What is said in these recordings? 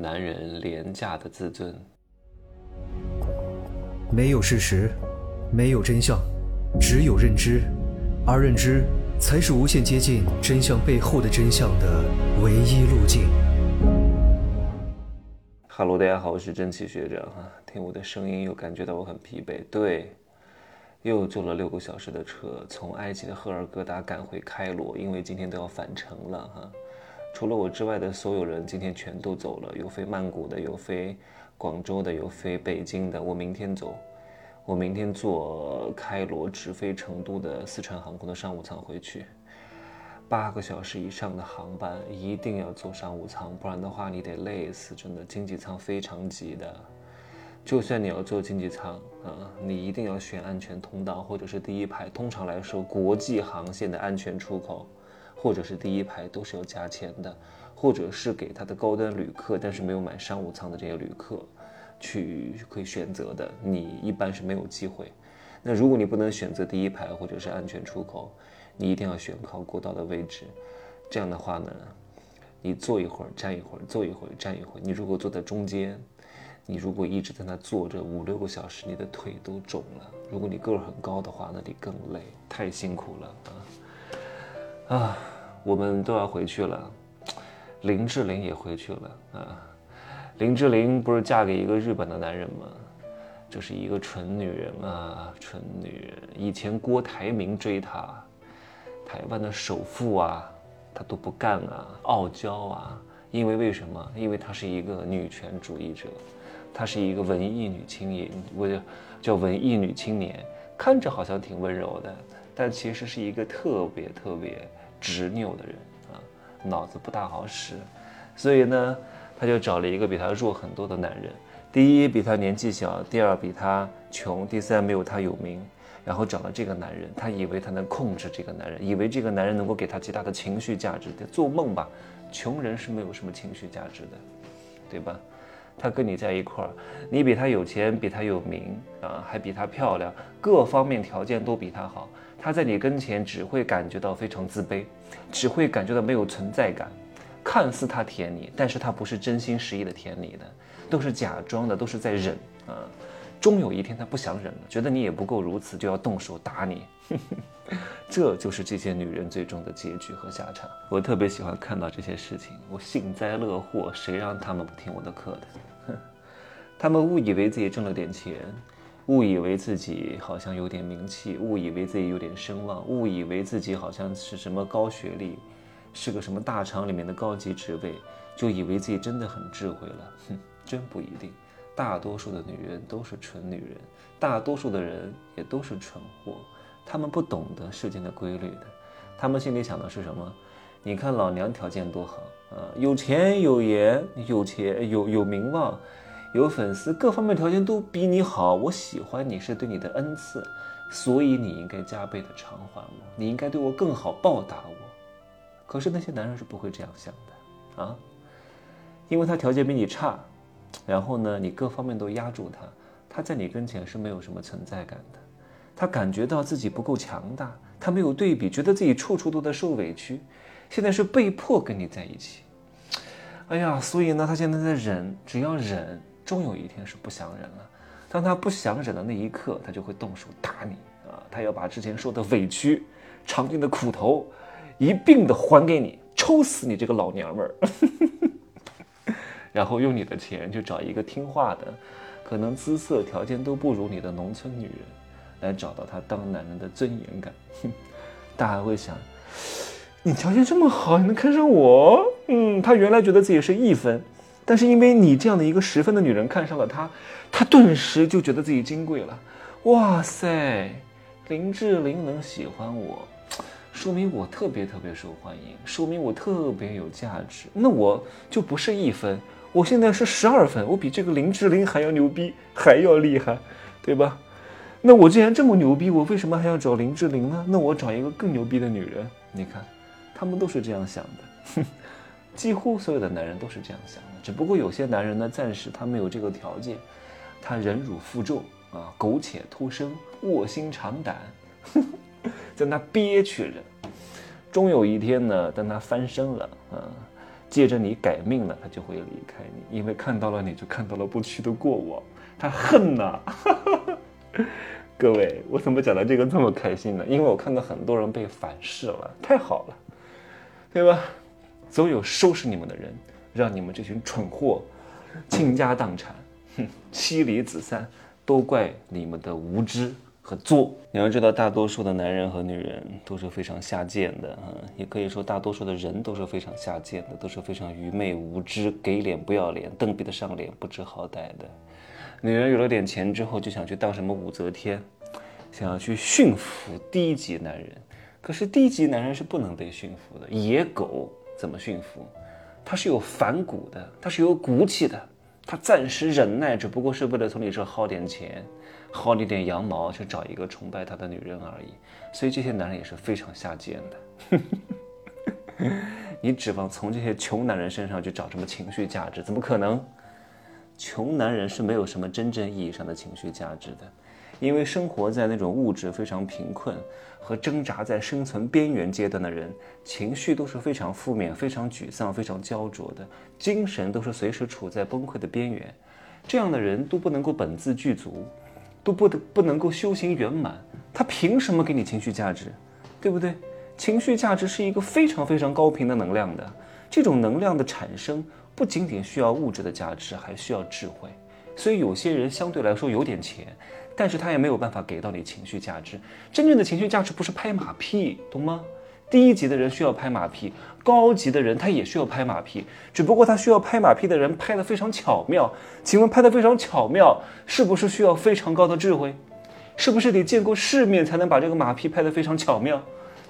男人廉价的自尊。没有事实，没有真相，只有认知，而认知才是无限接近真相背后的真相的唯一路径。Hello，大家好，我是真奇学长哈。听我的声音，又感觉到我很疲惫。对，又坐了六个小时的车，从埃及的赫尔戈达赶回开罗，因为今天都要返程了哈。除了我之外的所有人，今天全都走了，有飞曼谷的，有飞。广州的有飞北京的，我明天走，我明天坐开罗直飞成都的四川航空的商务舱回去，八个小时以上的航班一定要坐商务舱，不然的话你得累死，真的经济舱非常挤的，就算你要坐经济舱啊，你一定要选安全通道或者是第一排，通常来说国际航线的安全出口或者是第一排都是要加钱的。或者是给他的高端旅客，但是没有买商务舱的这些旅客，去可以选择的，你一般是没有机会。那如果你不能选择第一排或者是安全出口，你一定要选靠过道的位置。这样的话呢，你坐一会儿站一会儿，坐一会儿站一会儿。你如果坐在中间，你如果一直在那坐着五六个小时，你的腿都肿了。如果你个儿很高的话，那你更累，太辛苦了啊！啊，我们都要回去了。林志玲也回去了啊！林志玲不是嫁给一个日本的男人吗？这是一个蠢女人啊，蠢女人！以前郭台铭追她，台湾的首富啊，她都不干啊，傲娇啊！因为为什么？因为她是一个女权主义者，她是一个文艺女青年，我叫文艺女青年，看着好像挺温柔的，但其实是一个特别特别执拗的人啊。脑子不大好使，所以呢，他就找了一个比他弱很多的男人。第一，比他年纪小；第二，比他穷；第三，没有他有名。然后找了这个男人，他以为他能控制这个男人，以为这个男人能够给他极大的情绪价值。做梦吧，穷人是没有什么情绪价值的，对吧？他跟你在一块儿，你比他有钱，比他有名啊，还比他漂亮，各方面条件都比他好。他在你跟前只会感觉到非常自卑，只会感觉到没有存在感。看似他舔你，但是他不是真心实意的舔你的，都是假装的，都是在忍啊。终有一天他不想忍了，觉得你也不够如此，就要动手打你。这就是这些女人最终的结局和下场。我特别喜欢看到这些事情，我幸灾乐祸。谁让他们不听我的课的？哼，他们误以为自己挣了点钱。误以为自己好像有点名气，误以为自己有点声望，误以为自己好像是什么高学历，是个什么大厂里面的高级职位，就以为自己真的很智慧了。哼，真不一定。大多数的女人都是蠢女人，大多数的人也都是蠢货。他们不懂得世间的规律的，他们心里想的是什么？你看老娘条件多好啊，有钱有颜，有钱有有名望。有粉丝，各方面条件都比你好，我喜欢你是对你的恩赐，所以你应该加倍的偿还我，你应该对我更好，报答我。可是那些男人是不会这样想的啊，因为他条件比你差，然后呢，你各方面都压住他，他在你跟前是没有什么存在感的，他感觉到自己不够强大，他没有对比，觉得自己处处都在受委屈，现在是被迫跟你在一起，哎呀，所以呢，他现在在忍，只要忍。终有一天是不想忍了，当他不想忍的那一刻，他就会动手打你啊！他要把之前受的委屈、尝尽的苦头一并的还给你，抽死你这个老娘们儿！然后用你的钱去找一个听话的，可能姿色条件都不如你的农村女人，来找到他当男人的尊严感。大家会想，你条件这么好，你能看上我？嗯，他原来觉得自己是一分。但是因为你这样的一个十分的女人看上了他，他顿时就觉得自己金贵了。哇塞，林志玲能喜欢我，说明我特别特别受欢迎，说明我特别有价值。那我就不是一分，我现在是十二分，我比这个林志玲还要牛逼，还要厉害，对吧？那我既然这么牛逼，我为什么还要找林志玲呢？那我找一个更牛逼的女人。你看，他们都是这样想的。几乎所有的男人都是这样想，只不过有些男人呢，暂时他没有这个条件，他忍辱负重啊，苟且偷生，卧薪尝胆，在那憋屈着。终有一天呢，当他翻身了啊，借着你改命了，他就会离开你，因为看到了你就看到了不屈的过往，他恨呐。各位，我怎么讲的这个这么开心呢？因为我看到很多人被反噬了，太好了，对吧？总有收拾你们的人，让你们这群蠢货倾家荡产，哼，妻离子散，都怪你们的无知。和作，你要知道，大多数的男人和女人都是非常下贱的，哈，也可以说大多数的人都是非常下贱的，都是非常愚昧无知、给脸不要脸、蹬鼻子上脸、不知好歹的。女人有了点钱之后，就想去当什么武则天，想要去驯服低级男人。可是低级男人是不能被驯服的，野狗怎么驯服？他是有反骨的，他是有骨气的，他暂时忍耐，只不过是为了从你这薅点钱。薅你点羊毛去找一个崇拜他的女人而已，所以这些男人也是非常下贱的。你指望从这些穷男人身上去找什么情绪价值？怎么可能？穷男人是没有什么真正意义上的情绪价值的，因为生活在那种物质非常贫困和挣扎在生存边缘阶段的人，情绪都是非常负面、非常沮丧、非常焦灼的，精神都是随时处在崩溃的边缘。这样的人都不能够本自具足。都不得不能够修行圆满，他凭什么给你情绪价值，对不对？情绪价值是一个非常非常高频的能量的，这种能量的产生不仅仅需要物质的价值，还需要智慧。所以有些人相对来说有点钱，但是他也没有办法给到你情绪价值。真正的情绪价值不是拍马屁，懂吗？低级的人需要拍马屁，高级的人他也需要拍马屁，只不过他需要拍马屁的人拍得非常巧妙。请问拍得非常巧妙，是不是需要非常高的智慧？是不是得见过世面才能把这个马屁拍得非常巧妙？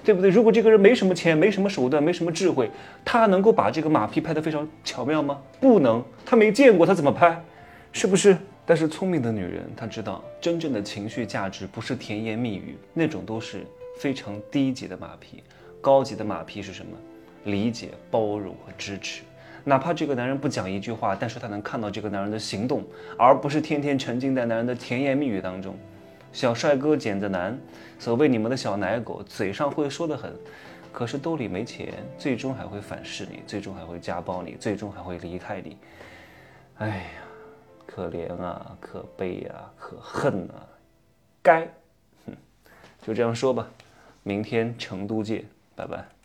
对不对？如果这个人没什么钱，没什么手段，没什么智慧，他能够把这个马屁拍得非常巧妙吗？不能，他没见过，他怎么拍？是不是？但是聪明的女人，她知道真正的情绪价值不是甜言蜜语，那种都是非常低级的马屁。高级的马屁是什么？理解、包容和支持。哪怕这个男人不讲一句话，但是他能看到这个男人的行动，而不是天天沉浸在男人的甜言蜜语当中。小帅哥捡的男，所谓你们的小奶狗，嘴上会说的很，可是兜里没钱，最终还会反噬你，最终还会家暴你，最终还会离开你。哎呀，可怜啊，可悲啊，可恨啊，该，哼，就这样说吧。明天成都见。拜拜。